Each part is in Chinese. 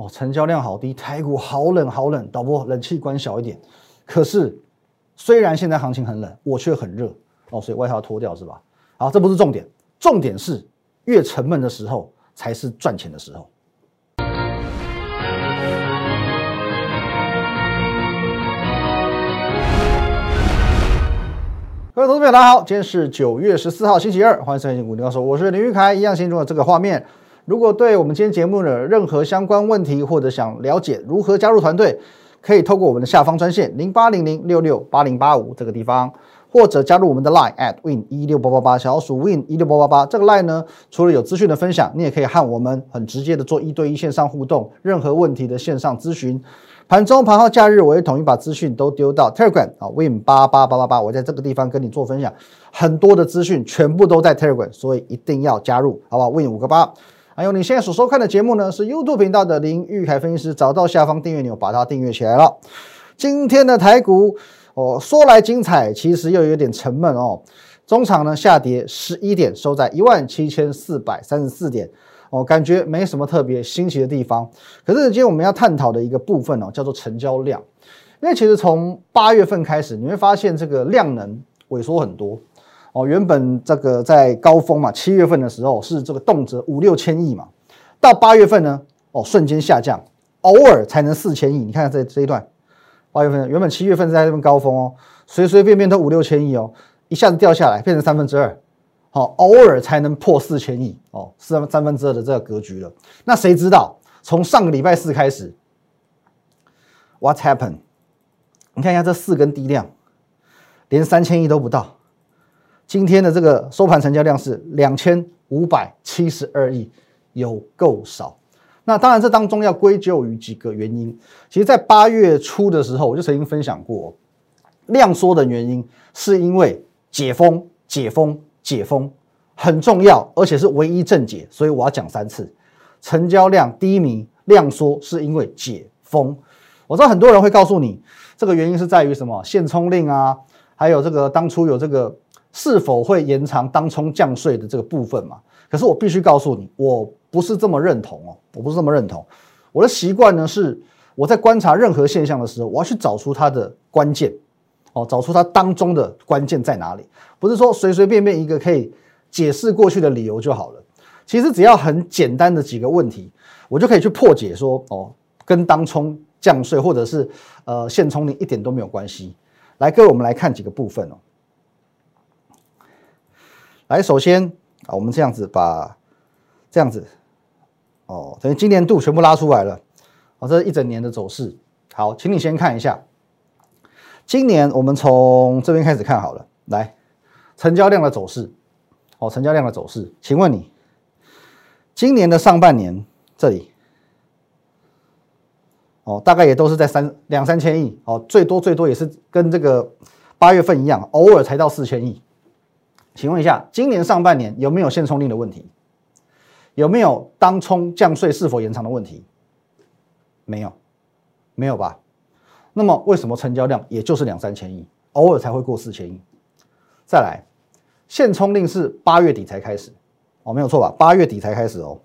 哦，成交量好低，台股好冷好冷，导播冷气关小一点。可是虽然现在行情很冷，我却很热哦，所以外套脱掉是吧？好，这不是重点，重点是越沉闷的时候才是赚钱的时候。各位投资朋友，大家好，今天是九月十四号，星期二，欢迎收看《股林高手》，我是林玉凯。一样心中的这个画面，如果对我们今天节目的任何相关问题，或者想了解如何加入团队，可以透过我们的下方专线零八零零六六八零八五这个地方，或者加入我们的 Line at win 一六八八八小鼠 win 一六八八八这个 Line 呢，除了有资讯的分享，你也可以和我们很直接的做一对一线上互动，任何问题的线上咨询。盘中、盘后、假日，我会统一把资讯都丢到 Telegram 啊，Win 八八八八八，我在这个地方跟你做分享，很多的资讯全部都在 Telegram，所以一定要加入，好不好？Win 五个八。还有你现在所收看的节目呢，是 YouTube 频道的林玉凯分析师，找到下方订阅钮，把它订阅起来了。今天的台股哦，说来精彩，其实又有点沉闷哦。中场呢下跌十一点，收在一万七千四百三十四点。哦，感觉没什么特别新奇的地方。可是今天我们要探讨的一个部分哦，叫做成交量。因为其实从八月份开始，你会发现这个量能萎缩很多。哦，原本这个在高峰嘛，七月份的时候是这个动辄五六千亿嘛，到八月份呢，哦，瞬间下降，偶尔才能四千亿。你看这这一段，八月份原本七月份在这边高峰哦，随随便便都五六千亿哦，一下子掉下来，变成三分之二。好，偶尔才能破四千亿哦，三三分之二的这个格局了。那谁知道从上个礼拜四开始，What's happened？你看一下这四根低量，连三千亿都不到。今天的这个收盘成交量是两千五百七十二亿，有够少。那当然，这当中要归咎于几个原因。其实，在八月初的时候，我就曾经分享过，量缩的原因是因为解封，解封。解封很重要，而且是唯一正解，所以我要讲三次。成交量低迷、量缩，是因为解封。我知道很多人会告诉你，这个原因是在于什么？限冲令啊，还有这个当初有这个是否会延长当冲降税的这个部分嘛？可是我必须告诉你，我不是这么认同哦，我不是这么认同。我的习惯呢是，我在观察任何现象的时候，我要去找出它的关键。哦，找出它当中的关键在哪里？不是说随随便便一个可以解释过去的理由就好了。其实只要很简单的几个问题，我就可以去破解说，哦，跟当冲降税或者是呃现冲你一点都没有关系。来，各位，我们来看几个部分哦。来，首先啊，我们这样子把这样子，哦，等于今年度全部拉出来了。哦，这是一整年的走势。好，请你先看一下。今年我们从这边开始看好了，来，成交量的走势，哦，成交量的走势，请问你，今年的上半年这里，哦，大概也都是在三两三千亿，哦，最多最多也是跟这个八月份一样，偶尔才到四千亿。请问一下，今年上半年有没有限冲令的问题？有没有当冲降税是否延长的问题？没有，没有吧？那么为什么成交量也就是两三千亿，偶尔才会过四千亿？再来，限冲令是八月底才开始，哦，没有错吧？八月底才开始哦。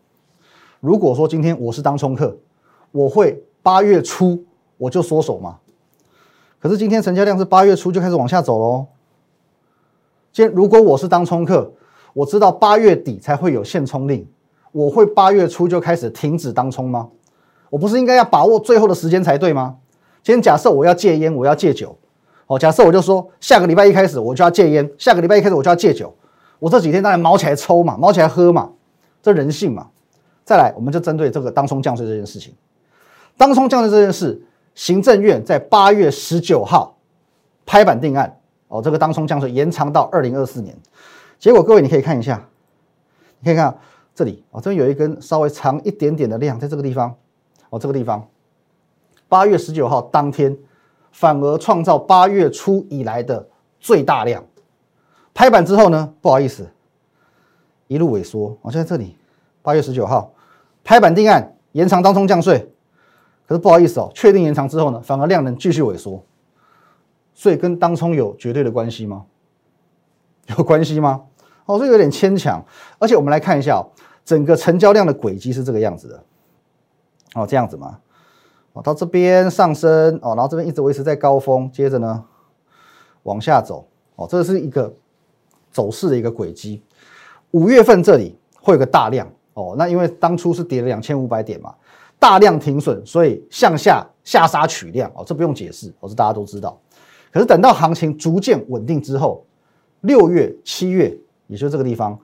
如果说今天我是当冲客，我会八月初我就缩手吗？可是今天成交量是八月初就开始往下走喽。今天如果我是当冲客，我知道八月底才会有限冲令，我会八月初就开始停止当冲吗？我不是应该要把握最后的时间才对吗？今天假设我要戒烟，我要戒酒，哦，假设我就说下个礼拜一开始我就要戒烟，下个礼拜一开始我就要戒酒，我这几天当然毛起来抽嘛，毛起来喝嘛，这人性嘛。再来，我们就针对这个当冲降税这件事情，当冲降税这件事，行政院在八月十九号拍板定案，哦，这个当冲降税延长到二零二四年，结果各位你可以看一下，你可以看这里，哦，这边有一根稍微长一点点的量，在这个地方，哦，这个地方。八月十九号当天，反而创造八月初以来的最大量。拍板之后呢，不好意思，一路萎缩。我就在这里，八月十九号拍板定案，延长当冲降税。可是不好意思哦，确定延长之后呢，反而量能继续萎缩。所以跟当冲有绝对的关系吗？有关系吗？哦，这有点牵强。而且我们来看一下哦，整个成交量的轨迹是这个样子的。哦，这样子嘛，哦，到这边上升，哦，然后这边一直维持在高峰，接着呢往下走，哦，这是一个走势的一个轨迹。五月份这里会有个大量，哦，那因为当初是跌了两千五百点嘛，大量停损，所以向下下杀取量，哦，这不用解释，哦，是大家都知道。可是等到行情逐渐稳定之后，六月、七月，也就是这个地方，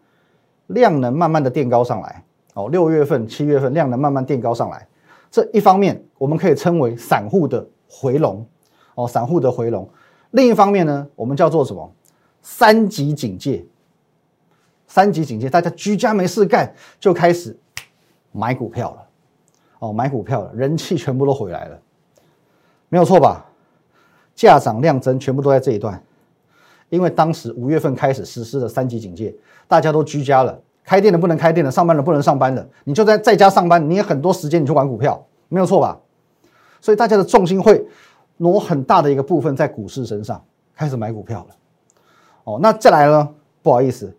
量能慢慢的垫高上来。哦，六月份、七月份量能慢慢垫高上来，这一方面我们可以称为散户的回笼。哦，散户的回笼。另一方面呢，我们叫做什么？三级警戒。三级警戒，大家居家没事干，就开始买股票了。哦，买股票了，人气全部都回来了，没有错吧？价涨量增，全部都在这一段，因为当时五月份开始实施的三级警戒，大家都居家了，开店的不能开店了，上班的不能上班了，你就在在家上班，你也很多时间你去玩股票，没有错吧？所以大家的重心会挪很大的一个部分在股市身上，开始买股票了。哦，那再来呢？不好意思，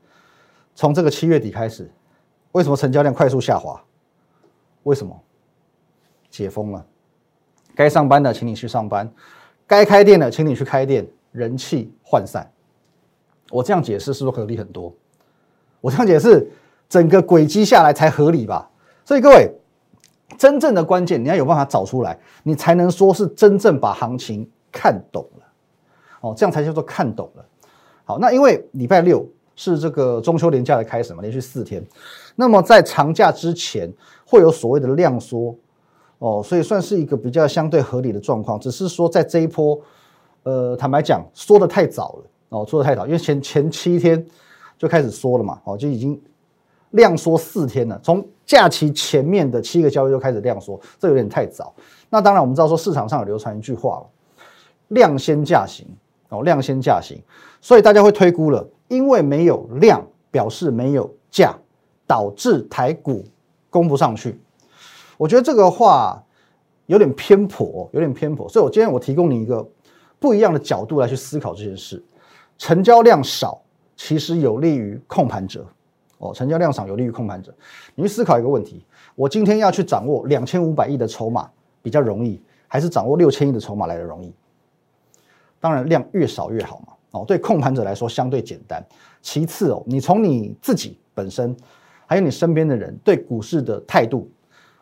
从这个七月底开始，为什么成交量快速下滑？为什么？解封了，该上班的请你去上班。该开店的，请你去开店，人气涣散。我这样解释是不是合理很多？我这样解释，整个轨迹下来才合理吧？所以各位，真正的关键你要有办法找出来，你才能说是真正把行情看懂了。哦，这样才叫做看懂了。好，那因为礼拜六是这个中秋连假的开始嘛，连续四天，那么在长假之前会有所谓的量缩。哦，所以算是一个比较相对合理的状况，只是说在这一波，呃，坦白讲，缩的太早了哦，缩的太早，因为前前七天就开始缩了嘛，哦，就已经量缩四天了，从假期前面的七个交易就开始量缩，这有点太早。那当然，我们知道说市场上有流传一句话了，量先价行哦，量先价行，所以大家会推估了，因为没有量，表示没有价，导致台股攻不上去。我觉得这个话有点偏颇，有点偏颇，所以我今天我提供你一个不一样的角度来去思考这件事。成交量少其实有利于控盘者哦，成交量少有利于控盘者。你去思考一个问题：我今天要去掌握两千五百亿的筹码比较容易，还是掌握六千亿的筹码来的容易？当然量越少越好嘛。哦，对控盘者来说相对简单。其次哦，你从你自己本身，还有你身边的人对股市的态度。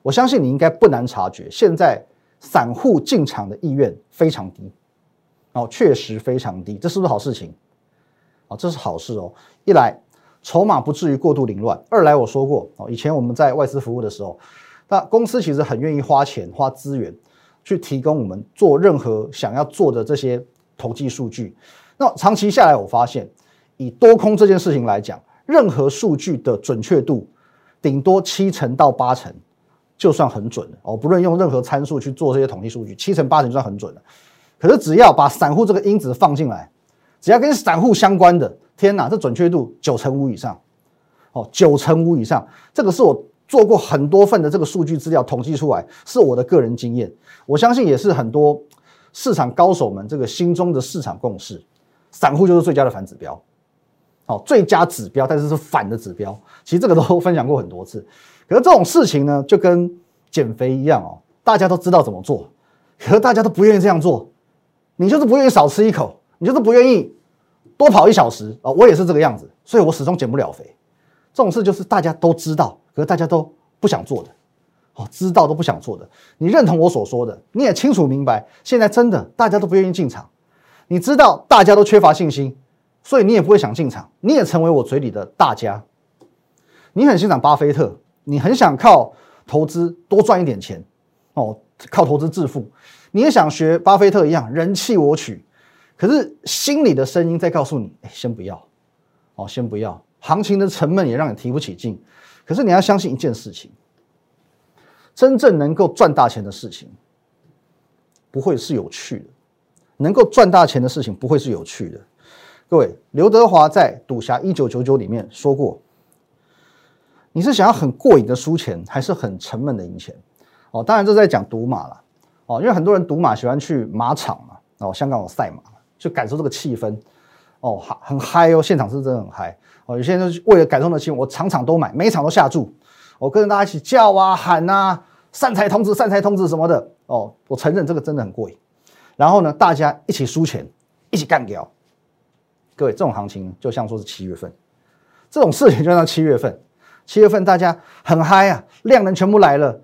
我相信你应该不难察觉，现在散户进场的意愿非常低，哦，确实非常低，这是不是好事情？哦，这是好事哦。一来筹码不至于过度凌乱，二来我说过哦，以前我们在外资服务的时候，那公司其实很愿意花钱花资源去提供我们做任何想要做的这些统计数据。那长期下来，我发现以多空这件事情来讲，任何数据的准确度顶多七成到八成。就算很准了哦，不论用任何参数去做这些统计数据，七成八成算很准了。可是只要把散户这个因子放进来，只要跟散户相关的，天哪，这准确度九成五以上哦，九成五以上。这个是我做过很多份的这个数据资料统计出来，是我的个人经验，我相信也是很多市场高手们这个心中的市场共识。散户就是最佳的反指标，好，最佳指标，但是是反的指标。其实这个都分享过很多次。可是这种事情呢，就跟减肥一样哦，大家都知道怎么做，可是大家都不愿意这样做。你就是不愿意少吃一口，你就是不愿意多跑一小时啊！我也是这个样子，所以我始终减不了肥。这种事就是大家都知道，可是大家都不想做的。哦，知道都不想做的。你认同我所说的，你也清楚明白，现在真的大家都不愿意进场。你知道大家都缺乏信心，所以你也不会想进场。你也成为我嘴里的大家。你很欣赏巴菲特。你很想靠投资多赚一点钱，哦，靠投资致富，你也想学巴菲特一样人气我取，可是心里的声音在告诉你，哎，先不要，哦，先不要，行情的沉闷也让你提不起劲。可是你要相信一件事情，真正能够赚大钱的事情，不会是有趣的，能够赚大钱的事情不会是有趣的。各位，刘德华在《赌侠一九九九》里面说过。你是想要很过瘾的输钱，还是很沉闷的赢钱？哦，当然这在讲赌马了。哦，因为很多人赌马喜欢去马场嘛。哦，香港有赛马，就感受这个气氛。哦，很很嗨哦，现场是真的很嗨。哦，有些人为了感受那气氛，我场场都买，每场都下注。我跟着大家一起叫啊喊啊，善财童子、善财童子什么的哦，我承认这个真的很过瘾。然后呢，大家一起输钱，一起干掉。各位，这种行情就像说是七月份，这种事情就像七月份，七月份大家很嗨啊，量能全部来了，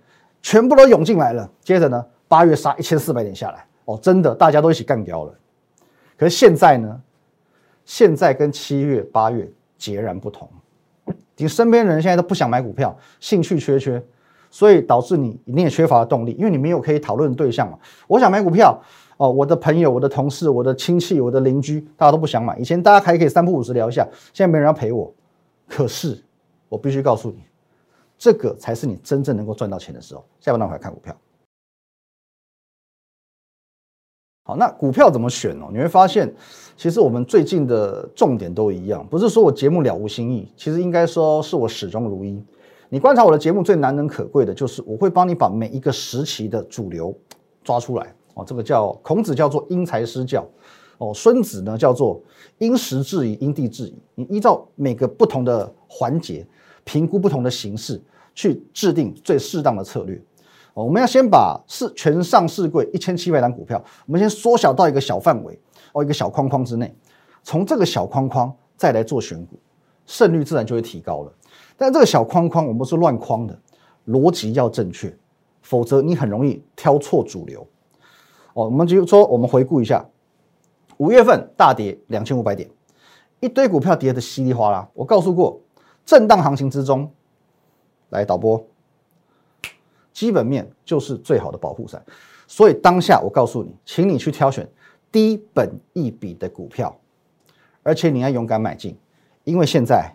全部都涌进来了。接着呢，八月杀一千四百点下来，哦，真的大家都一起干掉了。可是现在呢，现在跟七月、八月截然不同。你身边人现在都不想买股票，兴趣缺缺，所以导致你你也缺乏动力，因为你没有可以讨论的对象嘛。我想买股票。哦，我的朋友、我的同事、我的亲戚、我的邻居，大家都不想买。以前大家还可以三不五时聊一下，现在没人要陪我。可是我必须告诉你，这个才是你真正能够赚到钱的时候。下半段回来看股票。好，那股票怎么选哦？你会发现，其实我们最近的重点都一样，不是说我节目了无新意，其实应该说是我始终如一。你观察我的节目最难能可贵的就是，我会帮你把每一个时期的主流抓出来。哦，这个叫孔子叫做因材施教，哦，孙子呢叫做因时制宜、因地制宜。你依照每个不同的环节，评估不同的形式，去制定最适当的策略。哦，我们要先把市全上市柜一千七百档股票，我们先缩小到一个小范围，哦，一个小框框之内，从这个小框框再来做选股，胜率自然就会提高了。但这个小框框我们是乱框的，逻辑要正确，否则你很容易挑错主流。哦，我们就说，我们回顾一下，五月份大跌两千五百点，一堆股票跌的稀里哗啦。我告诉过，震荡行情之中，来导播，基本面就是最好的保护伞。所以当下我告诉你，请你去挑选低本一笔的股票，而且你要勇敢买进，因为现在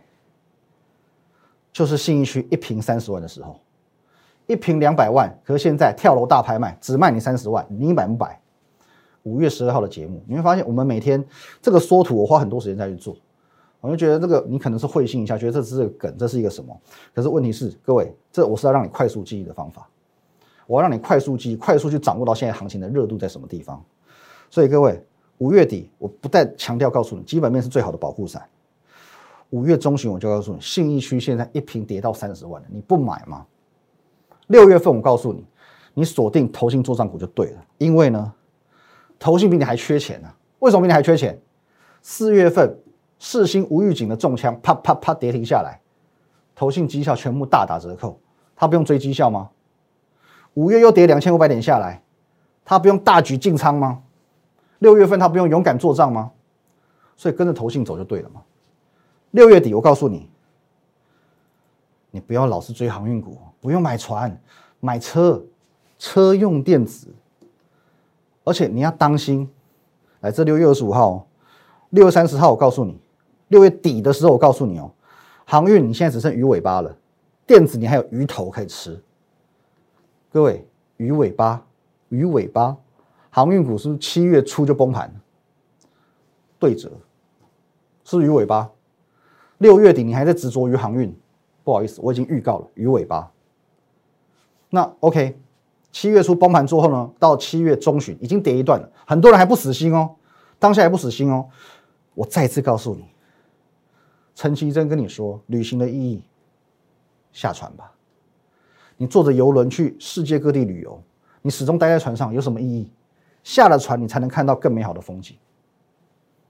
就是信义区一平三十万的时候。一瓶两百万，可现在跳楼大拍卖只卖你三十万，你买不买？五月十二号的节目，你会发现我们每天这个缩图，我花很多时间在去做，我就觉得这个你可能是会心一下，觉得这是个梗，这是一个什么？可是问题是，各位，这我是要让你快速记忆的方法，我要让你快速记忆，快速去掌握到现在行情的热度在什么地方。所以各位，五月底我不再强调告诉你，基本面是最好的保护伞。五月中旬我就告诉你，信义区现在一瓶跌到三十万了，你不买吗？六月份，我告诉你，你锁定投信做账股就对了，因为呢，投信比你还缺钱呢。为什么比你还缺钱？四月份，世新无预警的中枪，啪啪啪跌停下来，投信绩效全部大打折扣，他不用追绩效吗？五月又跌两千五百点下来，他不用大举进仓吗？六月份他不用勇敢做账吗？所以跟着投信走就对了嘛。六月底，我告诉你。你不要老是追航运股，不用买船，买车，车用电子，而且你要当心。来，这六月二十五号，六月三十号，我告诉你，六月底的时候，我告诉你哦，航运你现在只剩鱼尾巴了，电子你还有鱼头可以吃。各位，鱼尾巴，鱼尾巴，航运股是不是七月初就崩盘？对折，是鱼尾巴。六月底你还在执着于航运？不好意思，我已经预告了鱼尾巴。那 OK，七月初崩盘之后呢，到七月中旬已经跌一段了，很多人还不死心哦，当下还不死心哦。我再次告诉你，陈其贞跟你说，旅行的意义，下船吧。你坐着游轮去世界各地旅游，你始终待在船上有什么意义？下了船，你才能看到更美好的风景。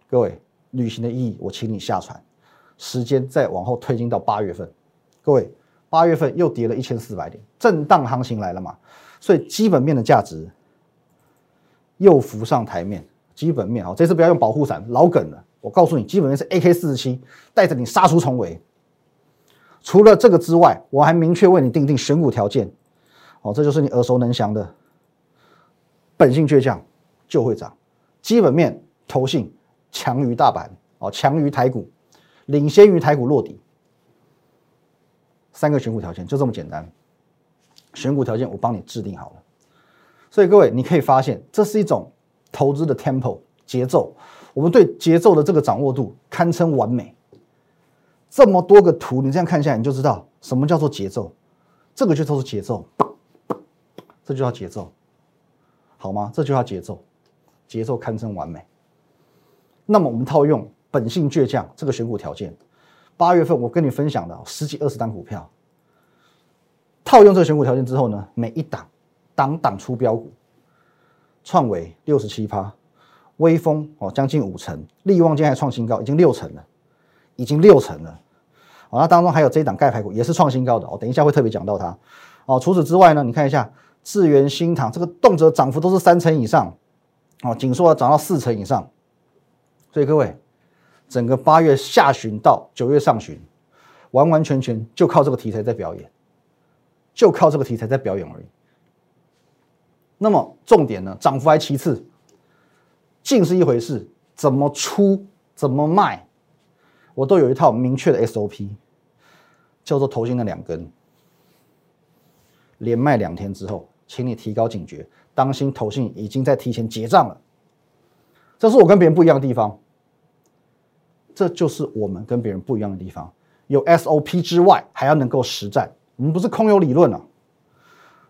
各位，旅行的意义，我请你下船，时间再往后推进到八月份。各位，八月份又跌了一千四百点，震荡行情来了嘛？所以基本面的价值又浮上台面。基本面啊，这次不要用保护伞，老梗了。我告诉你，基本面是 AK 四十七带着你杀出重围。除了这个之外，我还明确为你定定选股条件。哦，这就是你耳熟能详的本性倔强就会涨。基本面投信强于大盘哦，强于台股，领先于台股落底。三个选股条件就这么简单，选股条件我帮你制定好了，所以各位你可以发现，这是一种投资的 tempo 节奏，我们对节奏的这个掌握度堪称完美。这么多个图，你这样看下来，你就知道什么叫做节奏，这个就叫做节奏，这就叫节奏，好吗？这就叫节奏，节奏堪称完美。那么我们套用本性倔强这个选股条件。八月份我跟你分享的十几二十单股票，套用这个选股条件之后呢，每一档档档出标股，创维六十七趴，微风哦将近五成，利旺今天还创新高，已经六成了，已经六成了。哦，那当中还有这一档钙牌股也是创新高的哦，等一下会特别讲到它。哦，除此之外呢，你看一下智源新塘这个动辄涨幅都是三成以上，哦，紧缩涨到四成以上。所以各位，整个八月下旬到九月上旬，完完全全就靠这个题材在表演，就靠这个题材在表演而已。那么重点呢，涨幅还其次，进是一回事，怎么出怎么卖，我都有一套明确的 SOP，叫做头先的两根。连卖两天之后，请你提高警觉，当心投信已经在提前结账了。这是我跟别人不一样的地方，这就是我们跟别人不一样的地方。有 SOP 之外，还要能够实战。我们不是空有理论啊，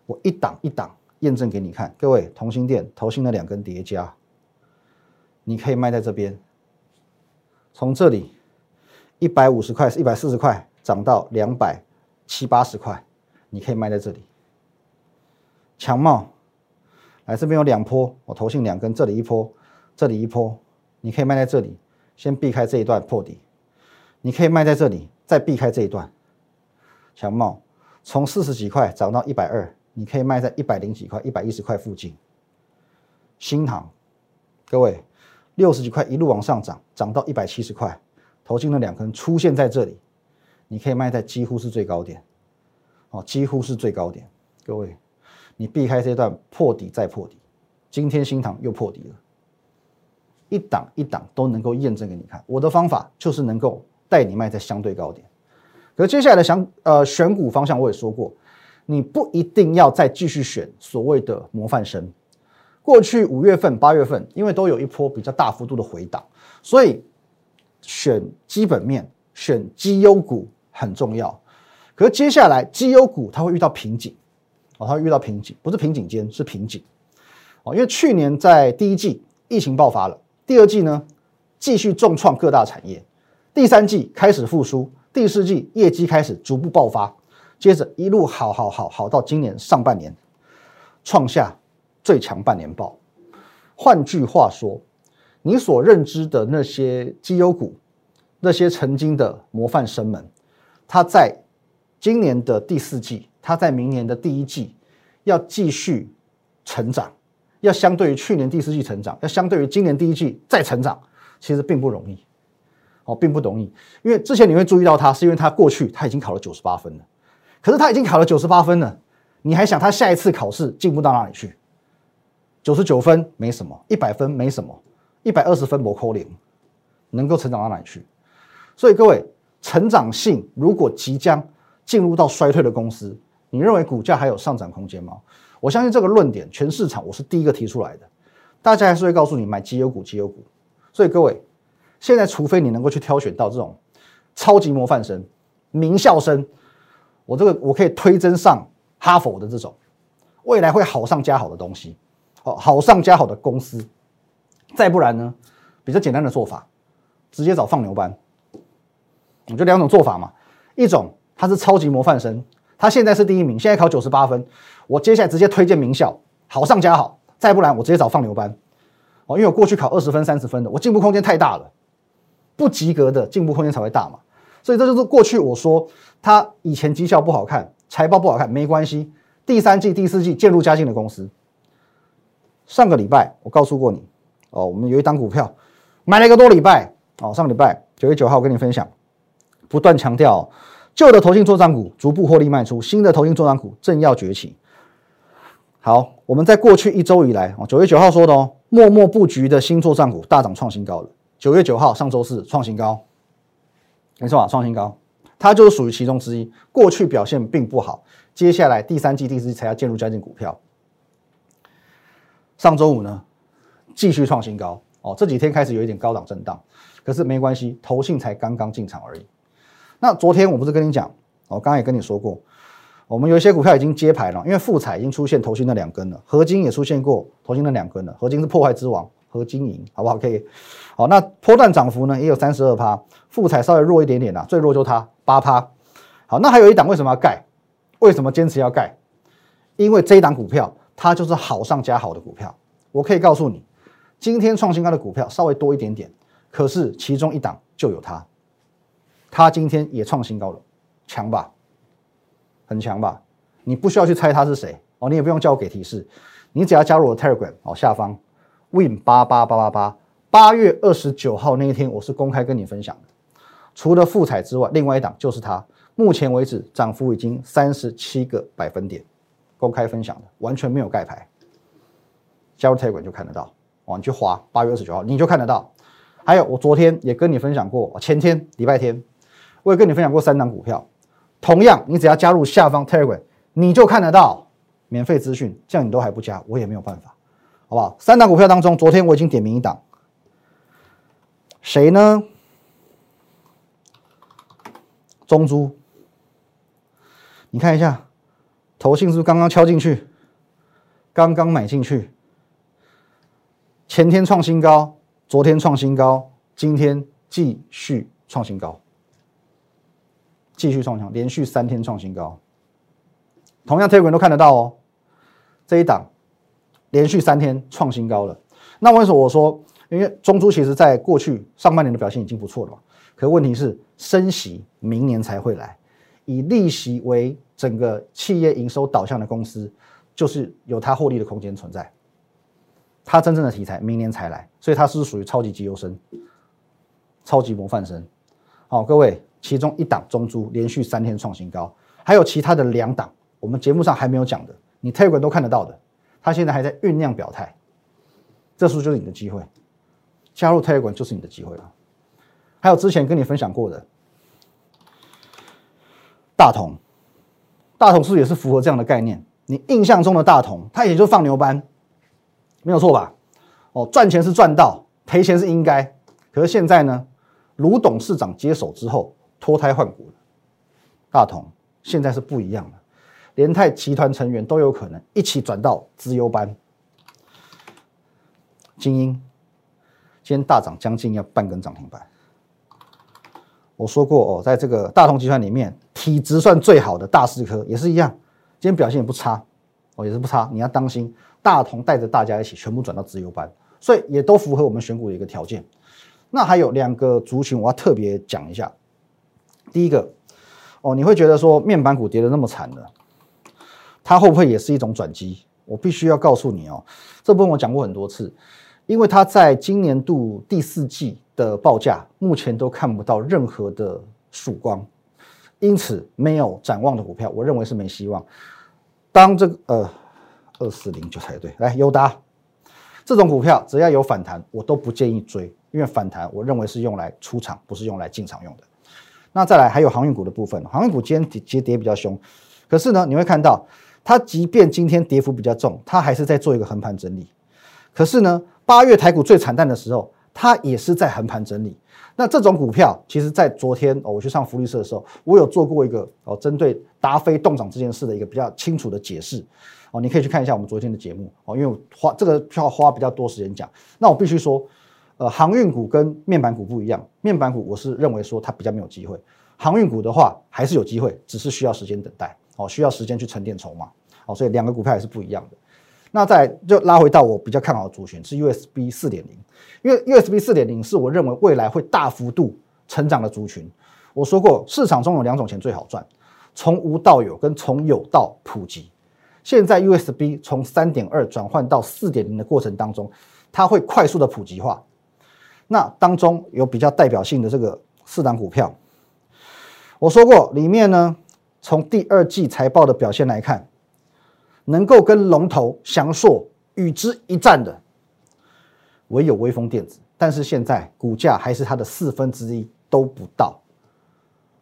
我一档一档验证给你看。各位，同心店头信的两根叠加，你可以卖在这边。从这里一百五十块、一百四十块涨到两百七八十块，你可以卖在这里。强茂，来这边有两波，我头信两根，这里一波，这里一波，你可以卖在这里，先避开这一段破底，你可以卖在这里，再避开这一段。强茂从四十几块涨到一百二，你可以卖在一百零几块、一百一十块附近。新塘，各位六十几块一路往上涨，涨到一百七十块，投进了两根出现在这里，你可以卖在几乎是最高点，哦，几乎是最高点，各位。你避开这段破底再破底，今天新塘又破底了，一档一档都能够验证给你看。我的方法就是能够带你卖在相对高点。可接下来的想呃选股方向我也说过，你不一定要再继续选所谓的模范生。过去五月份、八月份，因为都有一波比较大幅度的回档，所以选基本面、选绩优股很重要。可是接下来绩优股它会遇到瓶颈。哦，它会遇到瓶颈，不是瓶颈间，是瓶颈。哦，因为去年在第一季疫情爆发了，第二季呢继续重创各大产业，第三季开始复苏，第四季业绩开始逐步爆发，接着一路好好好好到今年上半年创下最强半年报。换句话说，你所认知的那些绩优股，那些曾经的模范生们，他在今年的第四季。他在明年的第一季要继续成长，要相对于去年第四季成长，要相对于今年第一季再成长，其实并不容易，哦，并不容易。因为之前你会注意到他，是因为他过去他已经考了九十八分了，可是他已经考了九十八分了，你还想他下一次考试进步到哪里去？九十九分没什么，一百分没什么，一百二十分摩扣零，能够成长到哪里去？所以各位，成长性如果即将进入到衰退的公司。你认为股价还有上涨空间吗？我相信这个论点，全市场我是第一个提出来的。大家还是会告诉你买绩优股，绩优股。所以各位，现在除非你能够去挑选到这种超级模范生、名校生，我这个我可以推甄上哈佛的这种，未来会好上加好的东西，哦，好上加好的公司。再不然呢，比较简单的做法，直接找放牛班。我就两种做法嘛，一种他是超级模范生。他现在是第一名，现在考九十八分。我接下来直接推荐名校，好上加好。再不然，我直接找放牛班。哦，因为我过去考二十分、三十分的，我进步空间太大了，不及格的进步空间才会大嘛。所以这就是过去我说他以前绩效不好看，财报不好看，没关系。第三季、第四季渐入佳境的公司。上个礼拜我告诉过你，哦，我们有一档股票买了一个多礼拜，哦，上个礼拜九月九号我跟你分享，不断强调。旧的投信做账股逐步获利卖出，新的投信做账股正要崛起。好，我们在过去一周以来，哦，九月九号说的哦，默默布局的新做账股大涨创新高了。九月九号上周四创新高，没错啊，创新高，它就是属于其中之一。过去表现并不好，接下来第三季、第四季才要进入加进股票。上周五呢，继续创新高哦，这几天开始有一点高档震荡，可是没关系，投信才刚刚进场而已。那昨天我不是跟你讲，我刚刚也跟你说过，我们有一些股票已经接牌了，因为富彩已经出现头新的两根了，合金也出现过头新的两根了，合金是破坏之王，和金银，好不好？可以，好，那波段涨幅呢也有三十二趴，富彩稍微弱一点点啦，最弱就它八趴。好，那还有一档为什么要盖？为什么坚持要盖？因为这一档股票它就是好上加好的股票。我可以告诉你，今天创新高的股票稍微多一点点，可是其中一档就有它，它今天也创新高了，强吧？很强吧？你不需要去猜它是谁哦，你也不用叫我给提示，你只要加入我的 Telegram 哦，下方 Win 八八八八八，八月二十九号那一天我是公开跟你分享的。除了富彩之外，另外一档就是它，目前为止涨幅已经三十七个百分点，公开分享的，完全没有盖牌。加入 Telegram 就看得到，哦，你去划八月二十九号你就看得到。还有我昨天也跟你分享过，前天礼拜天我也跟你分享过三档股票，同样你只要加入下方 Telegram，你就看得到免费资讯，这样你都还不加，我也没有办法，好不好？三档股票当中，昨天我已经点名一档，谁呢？中珠，你看一下，投信是不是刚刚敲进去，刚刚买进去，前天创新高，昨天创新高，今天继续创新高，继续创新高，连续三天创新高。同样，推股人都看得到哦，这一档连续三天创新高了。那为什么我说，因为中珠其实在过去上半年的表现已经不错了嘛？可问题是，升息明年才会来，以利息为整个企业营收导向的公司，就是有它获利的空间存在。它真正的题材明年才来，所以它是属于超级绩优生、超级模范生。好，各位，其中一档中珠连续三天创新高，还有其他的两档，我们节目上还没有讲的，你推滚都看得到的，他现在还在酝酿表态，这时候就是你的机会，加入 Telegram 就是你的机会了。还有之前跟你分享过的大同，大同是不是也是符合这样的概念？你印象中的大同，它也就放牛班，没有错吧？哦，赚钱是赚到，赔钱是应该。可是现在呢，卢董事长接手之后脱胎换骨了，大同现在是不一样了，联泰集团成员都有可能一起转到资优班。精英今天大涨将近要半根涨停板。我说过哦，在这个大同集团里面，体质算最好的大师科也是一样，今天表现也不差，哦也是不差。你要当心，大同带着大家一起全部转到自由班，所以也都符合我们选股的一个条件。那还有两个族群，我要特别讲一下。第一个，哦，你会觉得说面板股跌的那么惨的，它会不会也是一种转机？我必须要告诉你哦，这部分我讲过很多次，因为它在今年度第四季。的报价目前都看不到任何的曙光，因此没有展望的股票，我认为是没希望。当这个呃二四零九才对，来友达这种股票只要有反弹，我都不建议追，因为反弹我认为是用来出场，不是用来进场用的。那再来还有航运股的部分，航运股今天跌其实跌比较凶，可是呢你会看到它即便今天跌幅比较重，它还是在做一个横盘整理。可是呢八月台股最惨淡的时候。它也是在横盘整理。那这种股票，其实在昨天哦，我去上福利社的时候，我有做过一个哦，针对达飞动涨这件事的一个比较清楚的解释哦，你可以去看一下我们昨天的节目哦，因为我花这个需要花比较多时间讲。那我必须说，呃，航运股跟面板股不一样，面板股我是认为说它比较没有机会，航运股的话还是有机会，只是需要时间等待哦，需要时间去沉淀筹码哦，所以两个股票也是不一样的。那再就拉回到我比较看好的族群是 USB 四点零，因为 USB 四点零是我认为未来会大幅度成长的族群。我说过，市场中有两种钱最好赚，从无到有跟从有到普及。现在 USB 从三点二转换到四点零的过程当中，它会快速的普及化。那当中有比较代表性的这个四档股票，我说过里面呢，从第二季财报的表现来看。能够跟龙头翔硕与之一战的，唯有微风电子，但是现在股价还是它的四分之一都不到。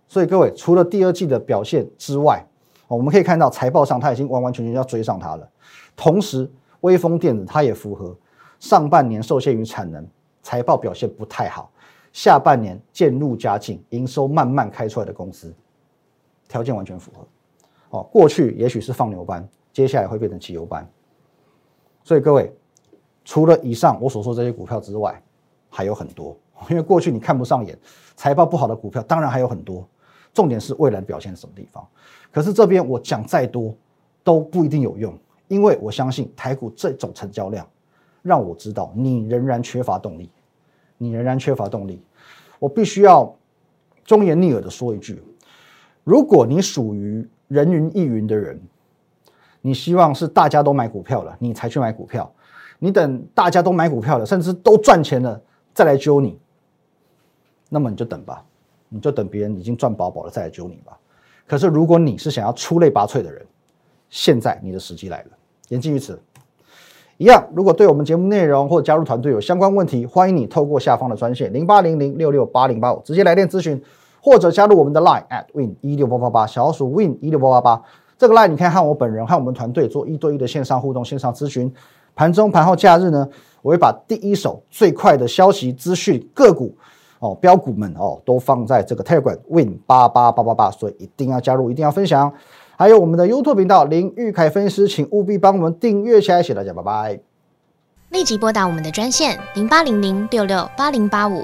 所以各位，除了第二季的表现之外，我们可以看到财报上它已经完完全全要追上它了。同时，微风电子它也符合上半年受限于产能，财报表现不太好，下半年渐入佳境，营收慢慢开出来的公司，条件完全符合。哦，过去也许是放牛班。接下来会变成汽油班，所以各位，除了以上我所说这些股票之外，还有很多。因为过去你看不上眼，财报不好的股票当然还有很多。重点是未来表现是什么地方。可是这边我讲再多都不一定有用，因为我相信台股这种成交量，让我知道你仍然缺乏动力，你仍然缺乏动力。我必须要忠言逆耳的说一句：如果你属于人云亦云的人，你希望是大家都买股票了，你才去买股票。你等大家都买股票了，甚至都赚钱了，再来揪你，那么你就等吧，你就等别人已经赚饱饱了再来揪你吧。可是如果你是想要出类拔萃的人，现在你的时机来了。言尽于此，一样，如果对我们节目内容或加入团队有相关问题，欢迎你透过下方的专线零八零零六六八零八五直接来电咨询，或者加入我们的 Line at win 一六八八八小鼠 win 一六八八八。这个 Line 你可以和我本人和我们团队做一对一的线上互动、线上咨询。盘中、盘后、假日呢，我会把第一手最快的消息资讯、个股哦、标股们哦，都放在这个 Telegram Win 八八八八八，所以一定要加入，一定要分享。还有我们的 YouTube 频道林玉凯分析师，请务必帮我们订阅起来，谢谢大家，拜拜。立即拨打我们的专线零八零零六六八零八五